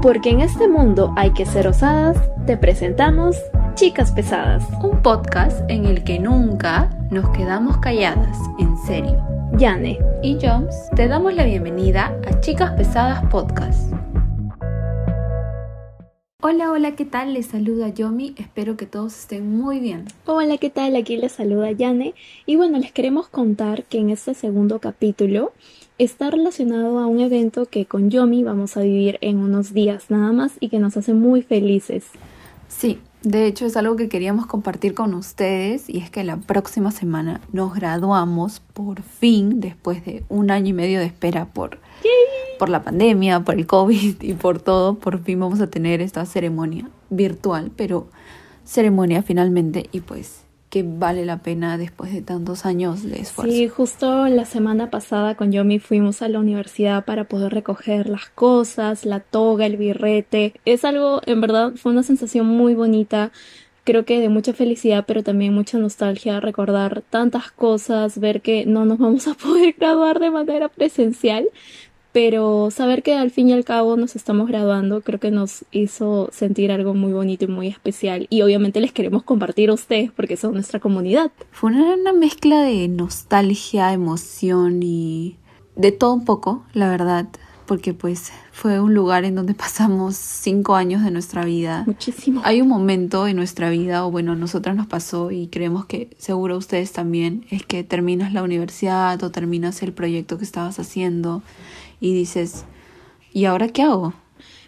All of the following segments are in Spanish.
Porque en este mundo hay que ser osadas, te presentamos Chicas Pesadas, un podcast en el que nunca nos quedamos calladas, en serio. Yane y Joms te damos la bienvenida a Chicas Pesadas Podcast. Hola, hola, ¿qué tal? Les saluda Yomi, espero que todos estén muy bien. Hola, ¿qué tal? Aquí les saluda Yane y bueno, les queremos contar que en este segundo capítulo está relacionado a un evento que con Yomi vamos a vivir en unos días nada más y que nos hace muy felices. Sí, de hecho es algo que queríamos compartir con ustedes y es que la próxima semana nos graduamos por fin después de un año y medio de espera por, por la pandemia, por el COVID y por todo. Por fin vamos a tener esta ceremonia virtual, pero ceremonia finalmente y pues que vale la pena después de tantos años de esfuerzo. Sí, justo la semana pasada con Yomi fuimos a la universidad para poder recoger las cosas, la toga, el birrete. Es algo, en verdad, fue una sensación muy bonita. Creo que de mucha felicidad, pero también mucha nostalgia recordar tantas cosas, ver que no nos vamos a poder graduar de manera presencial, pero saber que al fin y al cabo nos estamos graduando creo que nos hizo sentir algo muy bonito y muy especial y obviamente les queremos compartir a ustedes porque son nuestra comunidad. Fue una, mezcla de nostalgia, emoción y de todo un poco, la verdad, porque pues fue un lugar en donde pasamos cinco años de nuestra vida. Muchísimo. Hay un momento en nuestra vida, o bueno, a nosotras nos pasó y creemos que seguro a ustedes también, es que terminas la universidad o terminas el proyecto que estabas haciendo y dices, ¿y ahora qué hago?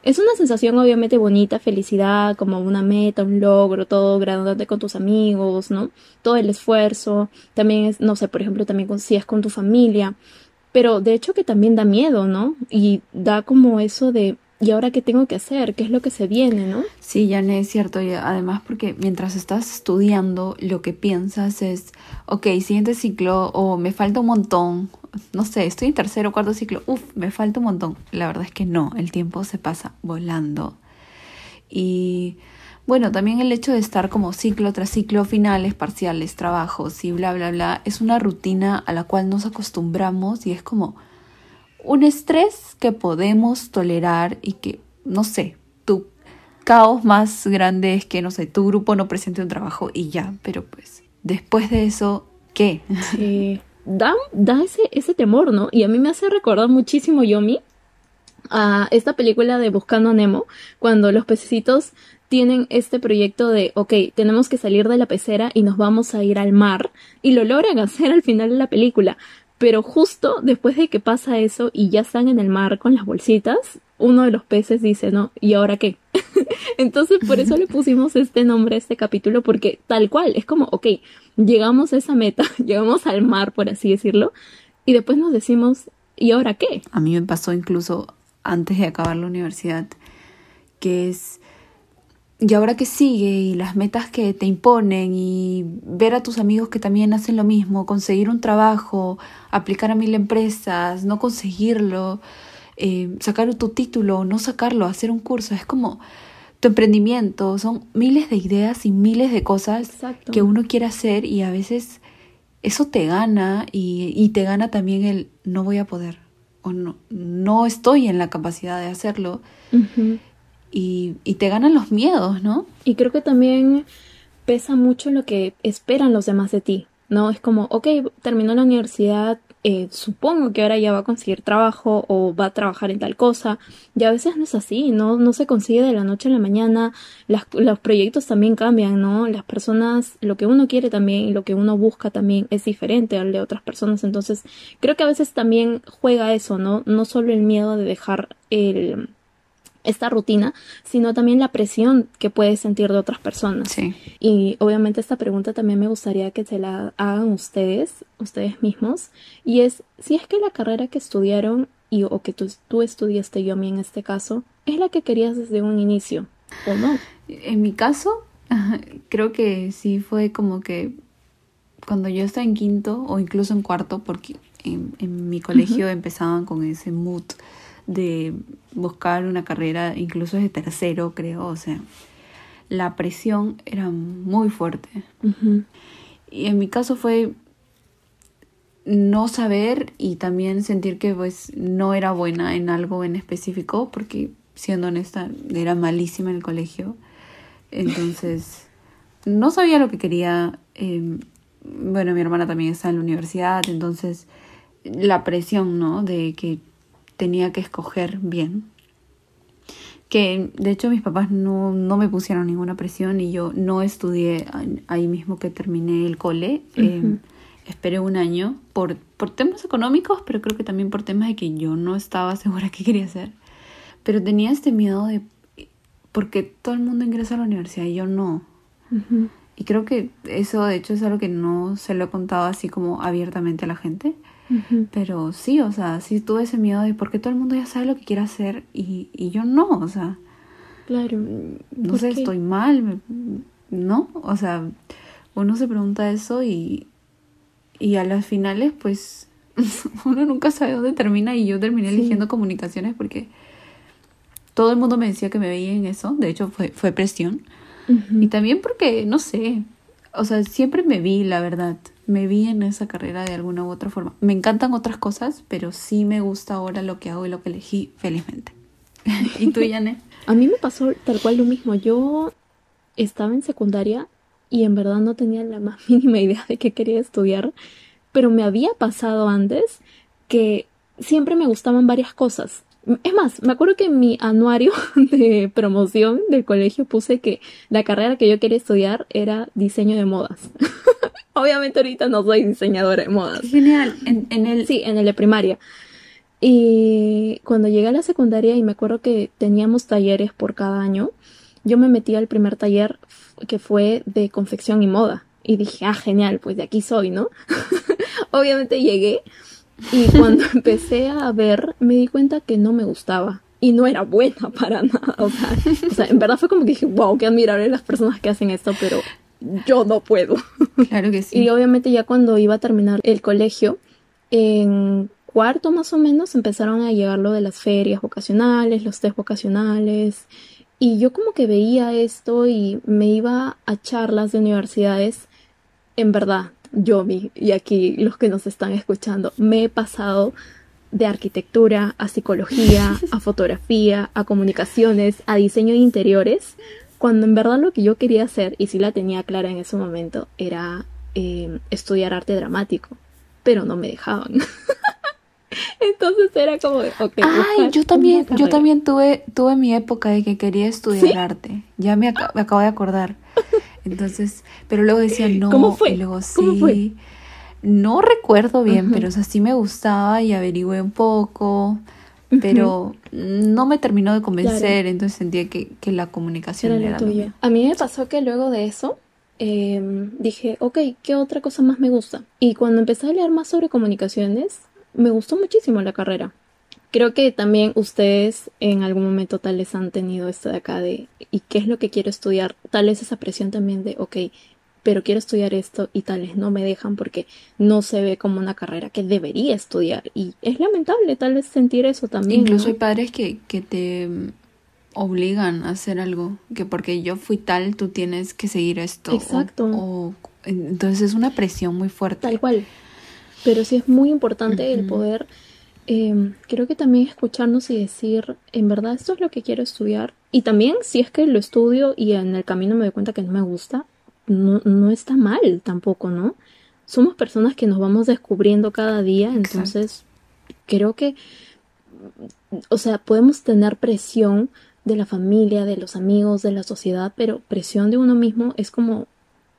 Es una sensación obviamente bonita, felicidad, como una meta, un logro, todo graduándote con tus amigos, ¿no? Todo el esfuerzo, también es, no sé, por ejemplo, también si es con tu familia, pero de hecho que también da miedo, ¿no? Y da como eso de, ¿y ahora qué tengo que hacer? ¿Qué es lo que se viene, no? Sí, ya no es cierto. Y además porque mientras estás estudiando, lo que piensas es, ok, siguiente ciclo, o me falta un montón, no sé, estoy en tercero o cuarto ciclo, uff, me falta un montón. La verdad es que no, el tiempo se pasa volando. Y bueno, también el hecho de estar como ciclo tras ciclo, finales, parciales, trabajos y bla, bla, bla, es una rutina a la cual nos acostumbramos y es como un estrés que podemos tolerar y que, no sé, tu caos más grande es que, no sé, tu grupo no presente un trabajo y ya, pero pues después de eso, ¿qué? Sí da, da ese, ese temor, ¿no? Y a mí me hace recordar muchísimo Yomi a esta película de Buscando a Nemo, cuando los pececitos tienen este proyecto de, ok, tenemos que salir de la pecera y nos vamos a ir al mar, y lo logran hacer al final de la película. Pero justo después de que pasa eso y ya están en el mar con las bolsitas, uno de los peces dice, no, ¿y ahora qué? Entonces por eso le pusimos este nombre a este capítulo, porque tal cual, es como, ok, llegamos a esa meta, llegamos al mar, por así decirlo, y después nos decimos, ¿y ahora qué? A mí me pasó incluso antes de acabar la universidad, que es, ¿y ahora qué sigue? Y las metas que te imponen y ver a tus amigos que también hacen lo mismo, conseguir un trabajo, aplicar a mil empresas, no conseguirlo eh, sacar tu título, no sacarlo, hacer un curso, es como tu emprendimiento, son miles de ideas y miles de cosas que uno quiere hacer y a veces eso te gana y, te gana también el no voy a poder o no, no estoy en la capacidad de hacerlo. Y, y te ganan los miedos, ¿no? Y creo que también pesa mucho lo que esperan los demás de ti, ¿no? Es como, ok, terminó la universidad, eh, supongo que ahora ya va a conseguir trabajo o va a trabajar en tal cosa. Y a veces no es así, no, no se consigue de la noche a la mañana. los proyectos también cambian, ¿no? Las personas, lo que uno quiere también y lo que uno busca también es diferente al de otras personas. Entonces, creo que a veces también juega eso, ¿no? No solo el miedo de dejar el esta rutina, sino también la presión que puedes sentir de otras personas. Sí. Y obviamente esta pregunta también me gustaría que se la hagan ustedes, ustedes mismos, y es si es que la carrera que estudiaron y o que tú, tú estudiaste yo a mí en este caso, es la que querías desde un inicio o no. En mi caso, creo que sí fue como que cuando yo estaba en quinto o incluso en cuarto, porque en, mi colegio empezaban con ese mood de buscar una carrera, incluso de tercero, creo, o sea, la presión era muy fuerte. Y en mi caso fue no saber y también sentir que pues no era buena en algo en específico, porque siendo honesta, era malísima en el colegio. Entonces, no sabía lo que quería. Eh, bueno, mi hermana también está en la universidad, entonces la presión, ¿no? De que tenía que escoger bien. Que de hecho mis papás no, no me pusieron ninguna presión y yo no estudié ahí mismo que terminé el cole. Em, esperé un año por, por temas económicos, pero creo que también por temas de que yo no estaba segura qué quería hacer. Pero tenía este miedo de... porque todo el mundo ingresa a la universidad y yo no. Y creo que eso de hecho es algo que no se lo he contado así como abiertamente a la gente. Pero sí, o sea, sí tuve ese miedo de porque todo el mundo ya sabe lo que quiere hacer y, y yo no, o sea. Claro. No sé, estoy mal, ¿no? O sea, uno se pregunta eso y, y a las finales, pues, uno nunca sabe dónde termina y yo terminé eligiendo comunicaciones porque todo el mundo me decía que me veía en eso, de hecho fue, fue presión. Y también porque, no sé, o sea, siempre me vi, la verdad, me vi en esa carrera de alguna u otra forma. Me encantan otras cosas, pero sí me gusta ahora lo que hago y lo que elegí felizmente. ¿Y tú, Yane? A mí me pasó tal cual lo mismo. Yo estaba en secundaria y en verdad no tenía la más mínima idea de qué quería estudiar, pero me había pasado antes que siempre me gustaban varias cosas. Es más, me acuerdo que en mi anuario de promoción del colegio puse que la carrera que yo quería estudiar era diseño de modas. Obviamente ahorita no soy diseñadora de modas. Genial, en, en el... Sí, en el de primaria. Y cuando llegué a la secundaria y me acuerdo que teníamos talleres por cada año, yo me metí al primer taller que fue de confección y moda. Y dije, ah, genial, pues de aquí soy, ¿no? Obviamente llegué y cuando empecé a ver, me di cuenta que no me gustaba. Y no era buena para nada. O sea, o sea en verdad fue como que dije, wow, qué admirable las personas que hacen esto, pero yo no puedo. Claro que sí. Y obviamente ya cuando iba a terminar el colegio, en cuarto más o menos empezaron a llegar lo de las ferias vocacionales, los test vocacionales. Y yo como que veía esto y me iba a charlas de universidades. En verdad, yo vi, y aquí los que nos están escuchando, me he pasado de arquitectura a psicología, a fotografía, a comunicaciones, a diseño de interiores, cuando en verdad lo que yo quería hacer, y sí la tenía clara en ese momento, era eh, estudiar arte dramático, pero no me dejaban. Entonces era como de, Ay, yo también, yo también tuve, tuve mi época de que quería estudiar arte. Ya me, me, acabo de acordar. Entonces, pero luego decía no. ¿Cómo fue? Y luego sí. No recuerdo bien, pero o sea, sí me gustaba y averigüé un poco. Pero no me terminó de convencer, entonces sentía que, que la comunicación era, era tuya. A mí me pasó que luego de eso eh, dije, ok, ¿qué otra cosa más me gusta? Y cuando empecé a leer más sobre comunicaciones, me gustó muchísimo la carrera. Creo que también ustedes en algún momento tal vez han tenido esto de acá de ¿y qué es lo que quiero estudiar? Tal vez esa presión también de ok, pero quiero estudiar esto y tal vez no me dejan porque no se ve como una carrera que debería estudiar. Y es lamentable tal vez sentir eso también. Incluso hay padres que, que te obligan a hacer algo, que porque yo fui tal, tú tienes que seguir esto. Exacto. entonces es una presión muy fuerte. Tal cual. Pero sí es muy importante el poder, eh, creo que también escucharnos y decir, en verdad esto es lo que quiero estudiar. Y también si es que lo estudio y en el camino me doy cuenta que no me gusta, no, no está mal tampoco, ¿no? Somos personas que nos vamos descubriendo cada día, entonces creo que, o sea, podemos tener presión de la familia, de los amigos, de la sociedad, pero presión de uno mismo es como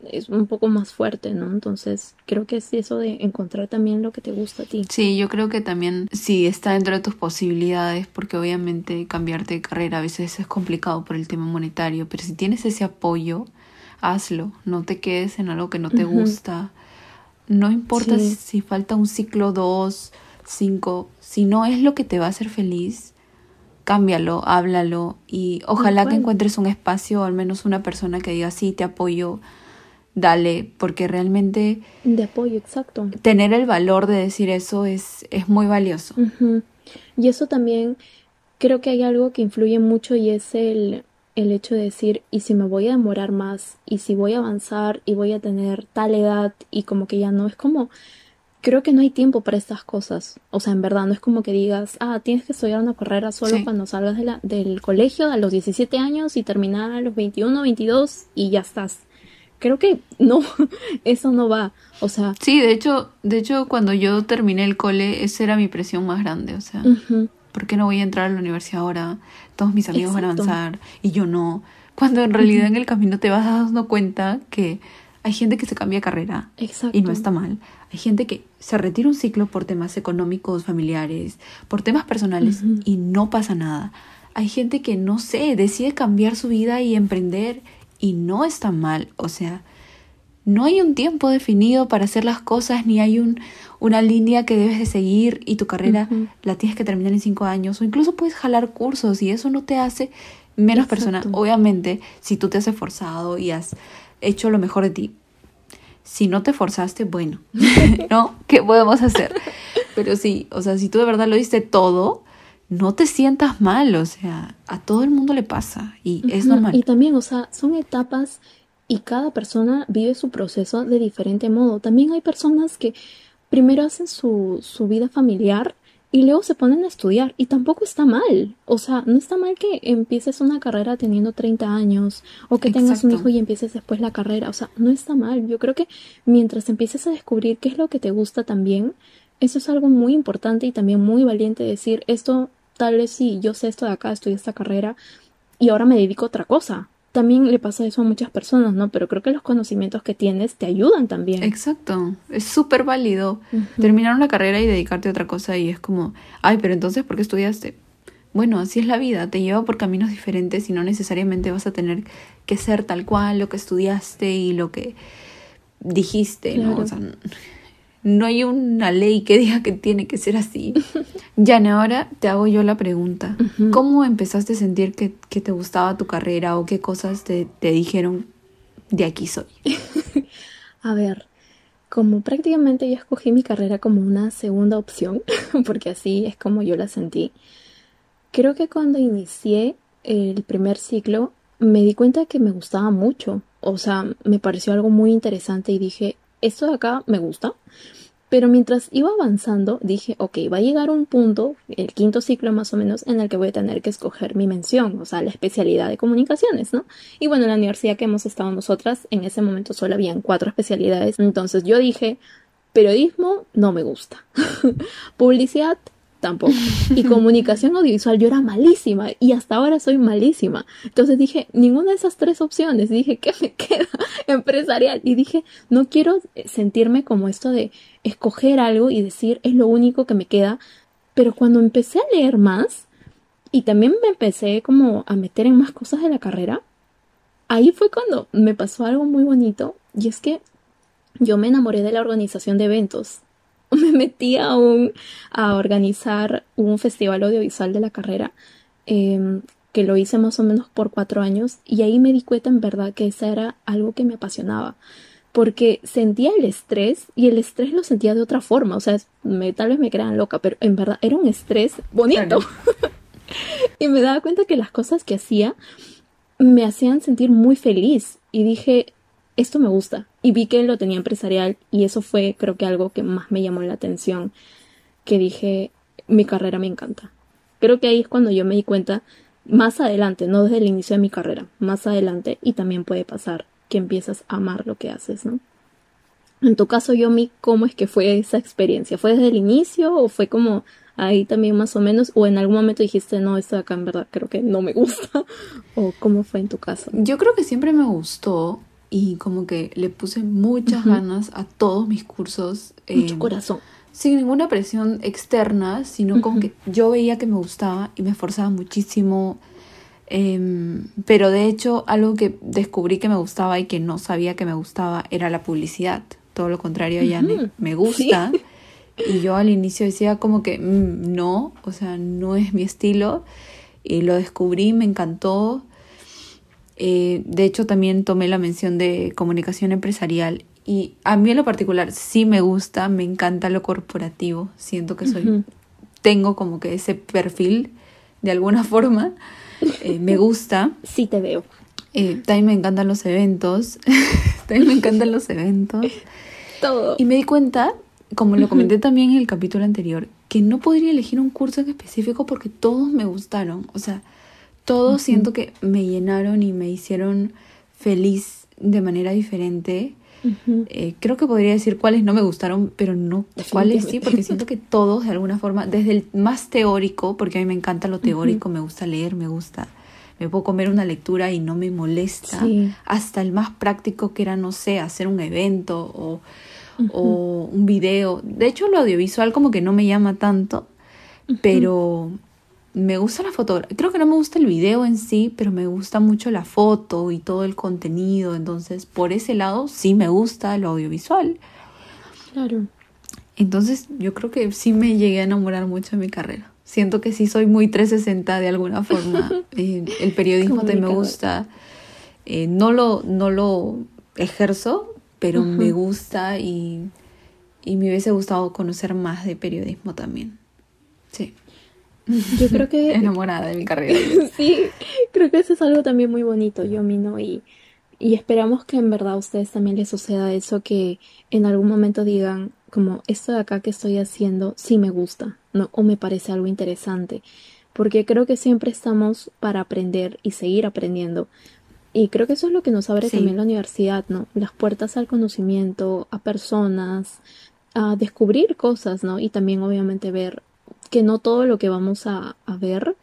es un poco más fuerte, ¿no? Entonces, creo que es eso de encontrar también lo que te gusta a ti. Sí, yo creo que también sí está dentro de tus posibilidades, porque obviamente cambiarte de carrera a veces es complicado por el tema monetario, pero si tienes ese apoyo, hazlo, no te quedes en algo que no te gusta. No importa si, falta un ciclo dos, cinco, si no es lo que te va a hacer feliz, cámbialo, háblalo y ojalá que encuentres un espacio o al menos una persona que diga sí, te apoyo dale, porque realmente... De apoyo, exacto. Tener el valor de decir eso es, es muy valioso. Y eso también creo que hay algo que influye mucho y es el, el hecho de decir, y si me voy a demorar más, y si voy a avanzar y voy a tener tal edad y como que ya no, es como creo que no hay tiempo para estas cosas. O sea, en verdad, no es como que digas, ah, tienes que estudiar una carrera solo Sí. cuando salgas de la, del colegio a los 17 años y terminar a los 21, 22 y ya estás. Creo que no, eso no va. O sea, Sí, de hecho, de hecho, cuando yo terminé el cole, esa era mi presión más grande. O sea, ujú, ¿por qué no voy a entrar a la universidad ahora? Todos mis amigos van a avanzar y yo no. Cuando en realidad en el camino te vas dando cuenta que hay gente que se cambia de carrera exacto. y no está mal. Hay gente que se retira un ciclo por temas económicos, familiares, por temas personales y no pasa nada. Hay gente que, no sé, decide cambiar su vida y emprender y no está mal. O sea, no hay un tiempo definido para hacer las cosas, ni hay un, una línea que debes de seguir y tu carrera la tienes que terminar en cinco años. O incluso puedes jalar cursos y eso no te hace menos persona. Exacto. Obviamente, si tú te has esforzado y has hecho lo mejor de ti, si no te forzaste, bueno, ¿no? ¿Qué podemos hacer? Pero sí, o sea, si tú de verdad lo diste todo, no te sientas mal, o sea, a todo el mundo le pasa y es normal. Y también, o sea, son etapas y cada persona vive su proceso de diferente modo. También hay personas que primero hacen su, su vida familiar y luego se ponen a estudiar y tampoco está mal. O sea, no está mal que empieces una carrera teniendo 30 años o que tengas un hijo y empieces después la carrera. O sea, no está mal. Yo creo que mientras empieces a descubrir qué es lo que te gusta también, eso es algo muy importante y también muy valiente decir, esto tal vez sí, yo sé esto de acá, estudié esta carrera y ahora me dedico a otra cosa. También le pasa eso a muchas personas, ¿no? Pero creo que los conocimientos que tienes te ayudan también. Exacto, es súper válido terminar una carrera y dedicarte a otra cosa y es como, ay, pero entonces, ¿por qué estudiaste? Bueno, así es la vida, te lleva por caminos diferentes y no necesariamente vas a tener que ser tal cual lo que estudiaste y lo que dijiste, ¿no? O sea, no hay una ley que diga que tiene que ser así. Jane, ahora te hago yo la pregunta. ¿Cómo empezaste a sentir que, que te gustaba tu carrera o qué cosas te, te dijeron de aquí soy? A ver, como prácticamente yo escogí mi carrera como una segunda opción, porque así es como yo la sentí, creo que cuando inicié el primer ciclo me di cuenta que me gustaba mucho. O sea, me pareció algo muy interesante y dije, esto de acá me gusta. Pero mientras iba avanzando, dije, ok, va a llegar un punto, el quinto ciclo más o menos, en el que voy a tener que escoger mi mención, o sea, la especialidad de comunicaciones, ¿no? Y bueno, en la universidad que hemos estado nosotras, en ese momento solo habían cuatro especialidades. Entonces yo dije, periodismo no me gusta. Publicidad tampoco. Y comunicación audiovisual yo era malísima y hasta ahora soy malísima. Entonces dije, ninguna de esas tres opciones. Dije, ¿qué me queda? Empresarial. Y dije, no quiero sentirme como esto de escoger algo y decir, es lo único que me queda. Pero cuando empecé a leer más y también me empecé como a meter en más cosas de la carrera, ahí fue cuando me pasó algo muy bonito y es que yo me enamoré de la organización de eventos. Me metí a, un, a organizar un festival audiovisual de la carrera, eh, que lo hice más o menos por cuatro años, y ahí me di cuenta en verdad que esa era algo que me apasionaba, porque sentía el estrés y el estrés lo sentía de otra forma, o sea, me, tal vez me crean loca, pero en verdad era un estrés bonito. Claro. y me daba cuenta que las cosas que hacía me hacían sentir muy feliz y dije, esto me gusta. Y vi que lo tenía empresarial y eso fue creo que algo que más me llamó la atención, que dije, mi carrera me encanta. Creo que ahí es cuando yo me di cuenta, más adelante, no desde el inicio de mi carrera, más adelante, y también puede pasar que empiezas a amar lo que haces, ¿no? En tu caso, Yomi, ¿cómo es que fue esa experiencia? ¿Fue desde el inicio o fue como ahí también más o menos? ¿O en algún momento dijiste, no, esto de acá en verdad creo que no me gusta? ¿O cómo fue en tu caso? Yo creo que siempre me gustó y como que le puse muchas Ujú. ganas a todos mis cursos. Mucho eh, corazón. sin ninguna presión externa, sino como que yo veía que me gustaba y me esforzaba muchísimo. Em, pero de hecho, algo que descubrí que me gustaba y que no sabía que me gustaba era la publicidad. Todo lo contrario a Yane, Ujú. me gusta. Y yo al inicio decía como que "Mm, no, o sea, no es mi estilo. Y lo descubrí, me encantó. Eh, de hecho, también tomé la mención de comunicación empresarial. Y a mí en lo particular sí me gusta, me encanta lo corporativo. Siento que soy, tengo como que ese perfil de alguna forma. Eh, me gusta. Sí te veo. Eh, también me encantan los eventos. también me encantan los eventos. Todo. Y me di cuenta como lo comenté también en el capítulo anterior, que no podría elegir un curso en específico porque todos me gustaron. O sea, todos siento que me llenaron y me hicieron feliz de manera diferente. Eh, creo que podría decir cuáles no me gustaron, pero no cuáles sí, porque siento que todos de alguna forma, desde el más teórico, porque a mí me encanta lo teórico, me gusta leer, me gusta, me puedo comer una lectura y no me molesta, hasta el más práctico que era, no sé, hacer un evento o, o un video. De hecho, lo audiovisual como que no me llama tanto, pero me gusta la foto. Creo que no me gusta el video en sí, pero me gusta mucho la foto y todo el contenido. Entonces, por ese lado, sí me gusta lo audiovisual. Claro. Entonces, yo creo que sí me llegué a enamorar mucho de mi carrera. Siento que sí soy muy 360 de alguna forma. Eh, el periodismo también me gusta. Eh, no, lo, no lo ejerzo, pero me gusta y, y me hubiese gustado conocer más de periodismo también. Sí. Yo creo que... Enamorada de mi carrera. sí, creo que eso es algo también muy bonito, yo ¿no? Y, y esperamos que en verdad a ustedes también les suceda eso, que en algún momento digan, como, esto de acá que estoy haciendo sí me gusta, ¿no? O me parece algo interesante. Porque creo que siempre estamos para aprender y seguir aprendiendo. Y creo que eso es lo que nos abre también la universidad, ¿no? Las puertas al conocimiento, a personas, a descubrir cosas, ¿no? Y también obviamente ver que no todo lo que vamos a, ver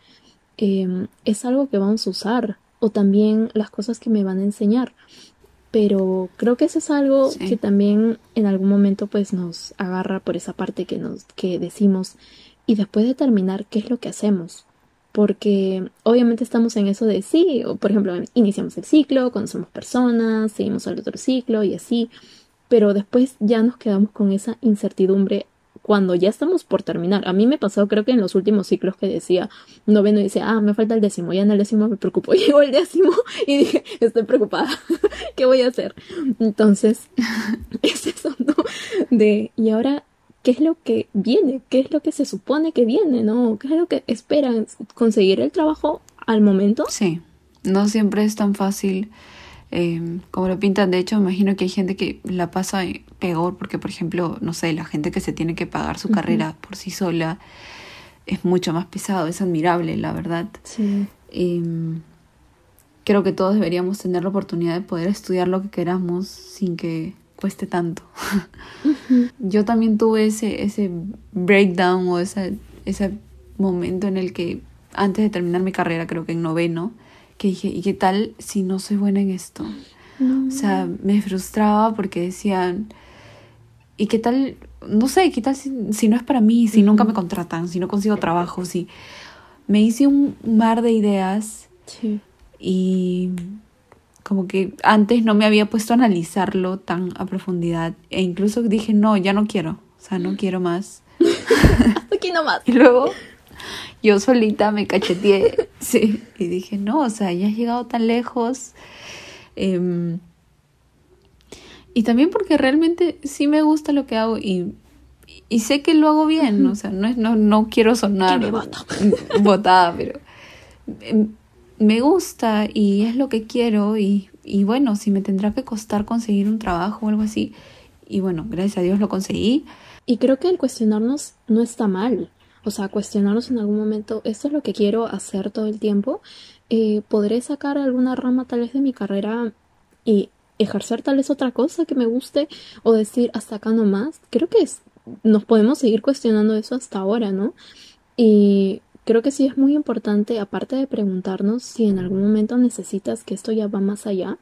em, es algo que vamos a usar o también las cosas que me van a enseñar. Pero creo que eso es algo que también en algún momento pues nos agarra por esa parte que nos que decimos y después determinar qué es lo que hacemos. Porque obviamente estamos en eso de sí, o por ejemplo, iniciamos el ciclo, conocemos personas, seguimos al otro ciclo y así, pero después ya nos quedamos con esa incertidumbre cuando ya estamos por terminar. A mí me pasó creo que en los últimos ciclos que decía noveno y decía, ah, me falta el décimo, ya en el décimo me preocupo. Llegó el décimo y dije, estoy preocupada, ¿qué voy a hacer? Entonces, es eso, ¿no? De, y ahora, ¿qué es lo que viene? ¿Qué es lo que se supone que viene? ¿No? ¿Qué es lo que esperan? ¿Conseguir el trabajo al momento? Sí, no siempre es tan fácil eh, como lo pintan. De hecho, me imagino que hay gente que la pasa peor porque, por ejemplo, no sé, la gente que se tiene que pagar su carrera por sí sola es mucho más pesado, es admirable, la verdad. Sí. Em, creo que todos deberíamos tener la oportunidad de poder estudiar lo que queramos sin que cueste tanto. Yo también tuve ese, ese breakdown o ese, ese momento en el que antes de terminar mi carrera, creo que en noveno, que dije, ¿y qué tal si no soy buena en esto? O sea, me frustraba porque decían, ¿y qué tal? No sé, ¿qué tal si, no es para mí? Si nunca me contratan, si no consigo trabajo, si... Me hice un mar de ideas sí. y como que antes no me había puesto a analizarlo tan a profundidad e incluso dije, no, ya no quiero, o sea, no quiero más. Aquí nomás. Y luego yo solita me cacheteé, sí, y dije, no, o sea, ya has llegado tan lejos. Em, y también porque realmente sí me gusta lo que hago y, y sé que lo hago bien, o sea, no, es, no, no quiero sonar botada, pero em, me gusta y es lo que quiero y, y bueno, si me tendrá que costar conseguir un trabajo o algo así, y bueno, gracias a Dios lo conseguí. Y creo que el cuestionarnos no está mal. O sea, cuestionarnos en algún momento, ¿esto es lo que quiero hacer todo el tiempo? Eh, ¿Podré sacar alguna rama tal vez de mi carrera y ejercer tal vez otra cosa que me guste? O decir, hasta acá nomás. Creo que es, nos podemos seguir cuestionando eso hasta ahora, ¿no? Y creo que sí es muy importante, aparte de preguntarnos si en algún momento necesitas que esto ya va más allá,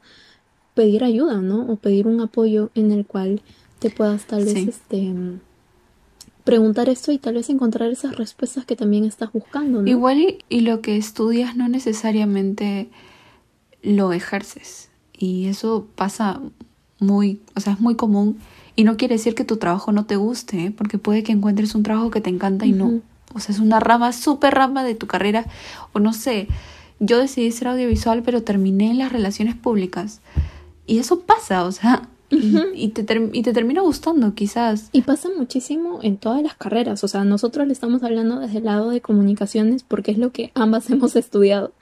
pedir ayuda, ¿no? O pedir un apoyo en el cual te puedas tal vez este preguntar esto y tal vez encontrar esas respuestas que también estás buscando. ¿no? Igual y, lo que estudias no necesariamente lo ejerces y eso pasa muy, o sea, es muy común y no quiere decir que tu trabajo no te guste, ¿eh? porque puede que encuentres un trabajo que te encanta y no. O sea, es una rama, súper rama de tu carrera o no sé. Yo decidí ser audiovisual, pero terminé en las relaciones públicas. Y eso pasa, o sea, y, te y te termina gustando quizás. Y pasa muchísimo en todas las carreras, o sea, nosotros le estamos hablando desde el lado de comunicaciones porque es lo que ambas hemos estudiado.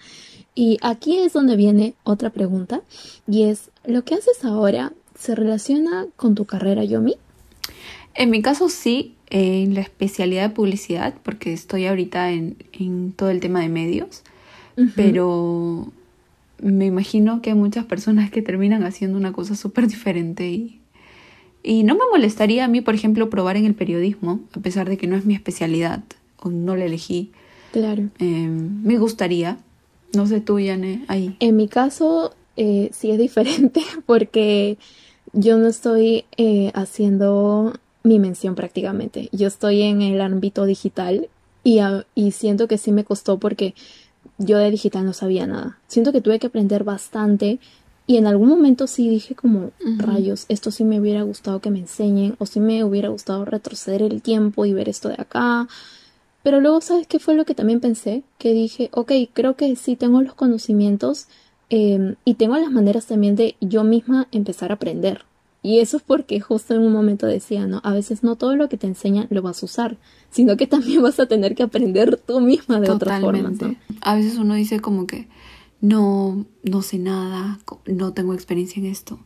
Y aquí es donde viene otra pregunta y es, ¿lo que haces ahora se relaciona con tu carrera Yomi? En mi caso sí, en la especialidad de publicidad, porque estoy ahorita en, en todo el tema de medios, pero me imagino que hay muchas personas que terminan haciendo una cosa súper diferente y, y no me molestaría a mí, por ejemplo, probar en el periodismo, a pesar de que no es mi especialidad o no la elegí. Claro. Eh, me gustaría. No sé tú, Yane, ahí. En mi caso, eh, sí es diferente porque yo no estoy eh, haciendo mi mención prácticamente. Yo estoy en el ámbito digital y, y siento que sí me costó porque yo de digital no sabía nada. Siento que tuve que aprender bastante y en algún momento sí dije como rayos, esto sí me hubiera gustado que me enseñen o sí me hubiera gustado retroceder el tiempo y ver esto de acá. Pero luego, ¿sabes qué fue lo que también pensé? Que dije, ok, creo que sí tengo los conocimientos em, y tengo las maneras también de yo misma empezar a aprender. Y eso es porque justo en un momento decía, ¿no? A veces no todo lo que te enseñan lo vas a usar, sino que también vas a tener que aprender tú misma de otra forma. A veces uno dice como que no, no sé nada, no tengo experiencia en esto.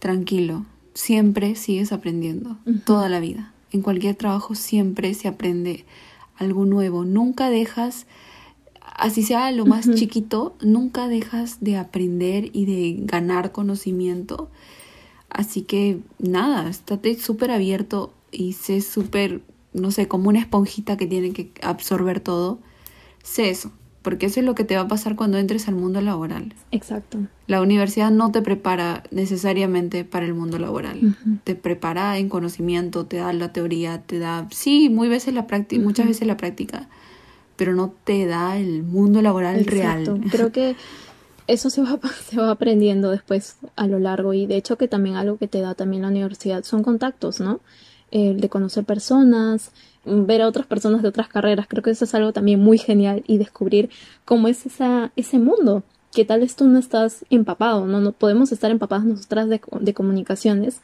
Tranquilo, siempre sigues aprendiendo, toda la vida. En cualquier trabajo siempre se aprende algo nuevo. Nunca dejas, así sea lo más chiquito, nunca dejas de aprender y de ganar conocimiento Así que nada, estate súper abierto y sé súper, no sé, como una esponjita que tiene que absorber todo. Sé eso, porque eso es lo que te va a pasar cuando entres al mundo laboral. Exacto. La universidad no te prepara necesariamente para el mundo laboral. Te prepara en conocimiento, te da la teoría, te da, sí, muy veces la práctica, muchas veces la práctica, pero no te da el mundo laboral Exacto. real. Creo que eso se va, se va aprendiendo después a lo largo y de hecho que también algo que te da también la universidad son contactos, ¿no? El de conocer personas, ver a otras personas de otras carreras, creo que eso es algo también muy genial y descubrir cómo es esa, ese mundo, que tal vez tú no estás empapado, ¿no? No podemos estar empapadas nosotras de, de comunicaciones,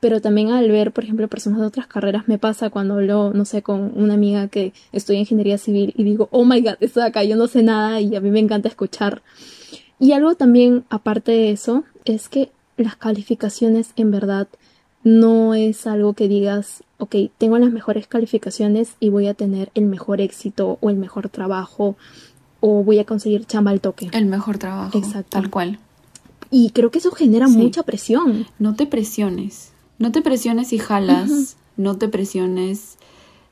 pero también al ver, por ejemplo, personas de otras carreras, me pasa cuando hablo, no sé, con una amiga que estudia ingeniería civil y digo, oh my god, estoy acá, yo no sé nada y a mí me encanta escuchar y algo también, aparte de eso, es que las calificaciones en verdad no es algo que digas, ok, tengo las mejores calificaciones y voy a tener el mejor éxito o el mejor trabajo o voy a conseguir chamba al toque. El mejor trabajo. Exacto. Tal cual. Y creo que eso genera mucha presión. No te presiones. No te presiones si jalas. No te presiones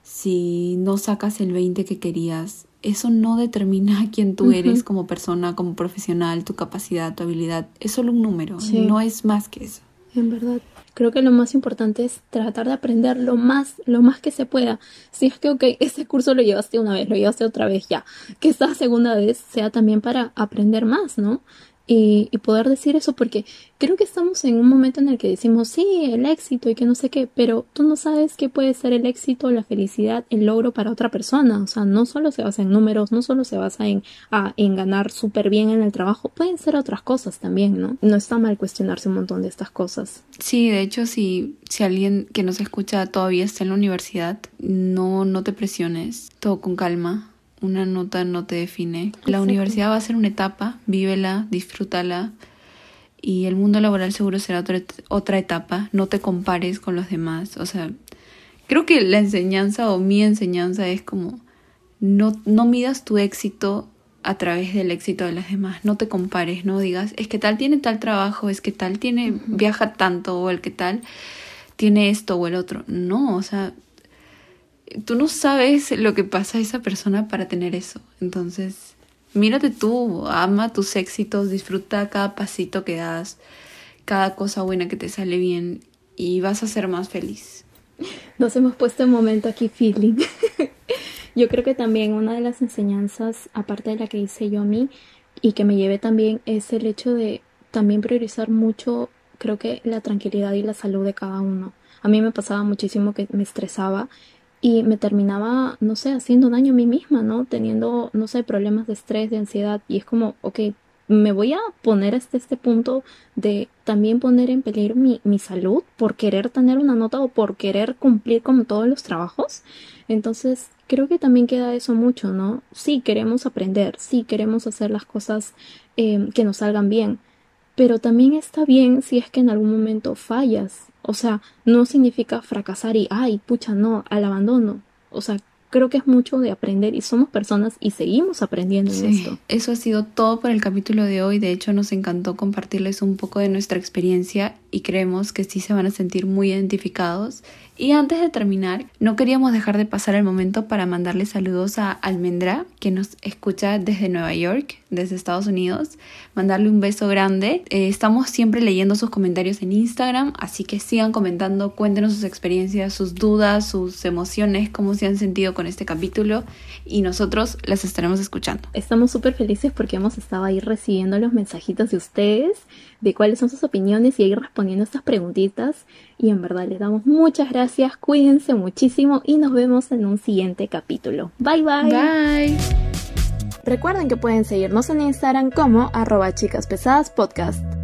si no sacas el 20 que querías eso no determina quién tú eres como persona, como profesional, tu capacidad, tu habilidad. Es solo un número, no es más que eso. En verdad. Creo que lo más importante es tratar de aprender lo más, lo más que se pueda. Si es que, ok, ese curso lo llevaste una vez, lo llevaste otra vez ya. Que esta segunda vez sea también para aprender más, ¿no? Y, poder decir eso porque creo que estamos en un momento en el que decimos sí, el éxito y que no sé qué, pero tú no sabes qué puede ser el éxito, la felicidad, el logro para otra persona. O sea, no solo se basa en números, no solo se basa en, ah, en ganar súper bien en el trabajo, pueden ser otras cosas también, ¿no? No está mal cuestionarse un montón de estas cosas. Sí, de hecho, si, si alguien que nos escucha todavía está en la universidad, no, no te presiones, todo con calma una nota no te define. La universidad va a ser una etapa, vívela, disfrútala y el mundo laboral seguro será otra, otra etapa. No te compares con los demás. O sea, creo que la enseñanza o mi enseñanza es como no, no midas tu éxito a través del éxito de los demás. No te compares, no digas, es que tal tiene tal trabajo, es que tal tiene, viaja tanto, o el que tal tiene esto o el otro. No, o sea, tú no sabes lo que pasa a esa persona para tener eso. Entonces, mírate tú, ama tus éxitos, disfruta cada pasito que das, cada cosa buena que te sale bien y vas a ser más feliz. Nos hemos puesto un momento aquí feeling. yo creo que también una de las enseñanzas, aparte de la que hice yo a mí y que me llevé también, es el hecho de también priorizar mucho, creo que la tranquilidad y la salud de cada uno. A mí me pasaba muchísimo que me estresaba y me terminaba, no sé, haciendo daño a mí misma, ¿no? Teniendo, no sé, problemas de estrés, de ansiedad y es como, ok, me voy a poner hasta este punto de también poner en peligro mi, mi salud por querer tener una nota o por querer cumplir con todos los trabajos. Entonces, creo que también queda eso mucho, ¿no? Sí, queremos aprender, sí, queremos hacer las cosas eh, que nos salgan bien, pero también está bien si es que en algún momento fallas. O sea, no significa fracasar y, ay, pucha, no, al abandono. O sea, creo que es mucho de aprender y somos personas y seguimos aprendiendo en esto. Eso ha sido todo por el capítulo de hoy. De hecho, nos encantó compartirles un poco de nuestra experiencia y creemos que sí se van a sentir muy identificados. Y antes de terminar, no queríamos dejar de pasar el momento para mandarle saludos a Almendra, que nos escucha desde Nueva York, desde Estados Unidos. Mandarle un beso grande. Eh, estamos siempre leyendo sus comentarios en Instagram, así que sigan comentando, cuéntenos sus experiencias, sus dudas, sus emociones, cómo se han sentido con este capítulo y nosotros las estaremos escuchando. Estamos súper felices porque hemos estado ahí recibiendo los mensajitos de ustedes, de cuáles son sus opiniones y ahí respondiendo estas preguntitas. Y en verdad les damos muchas gracias, cuídense muchísimo y nos vemos en un siguiente capítulo. Bye bye. Bye. Recuerden que pueden seguirnos en Instagram como arroba chicas pesadas podcast.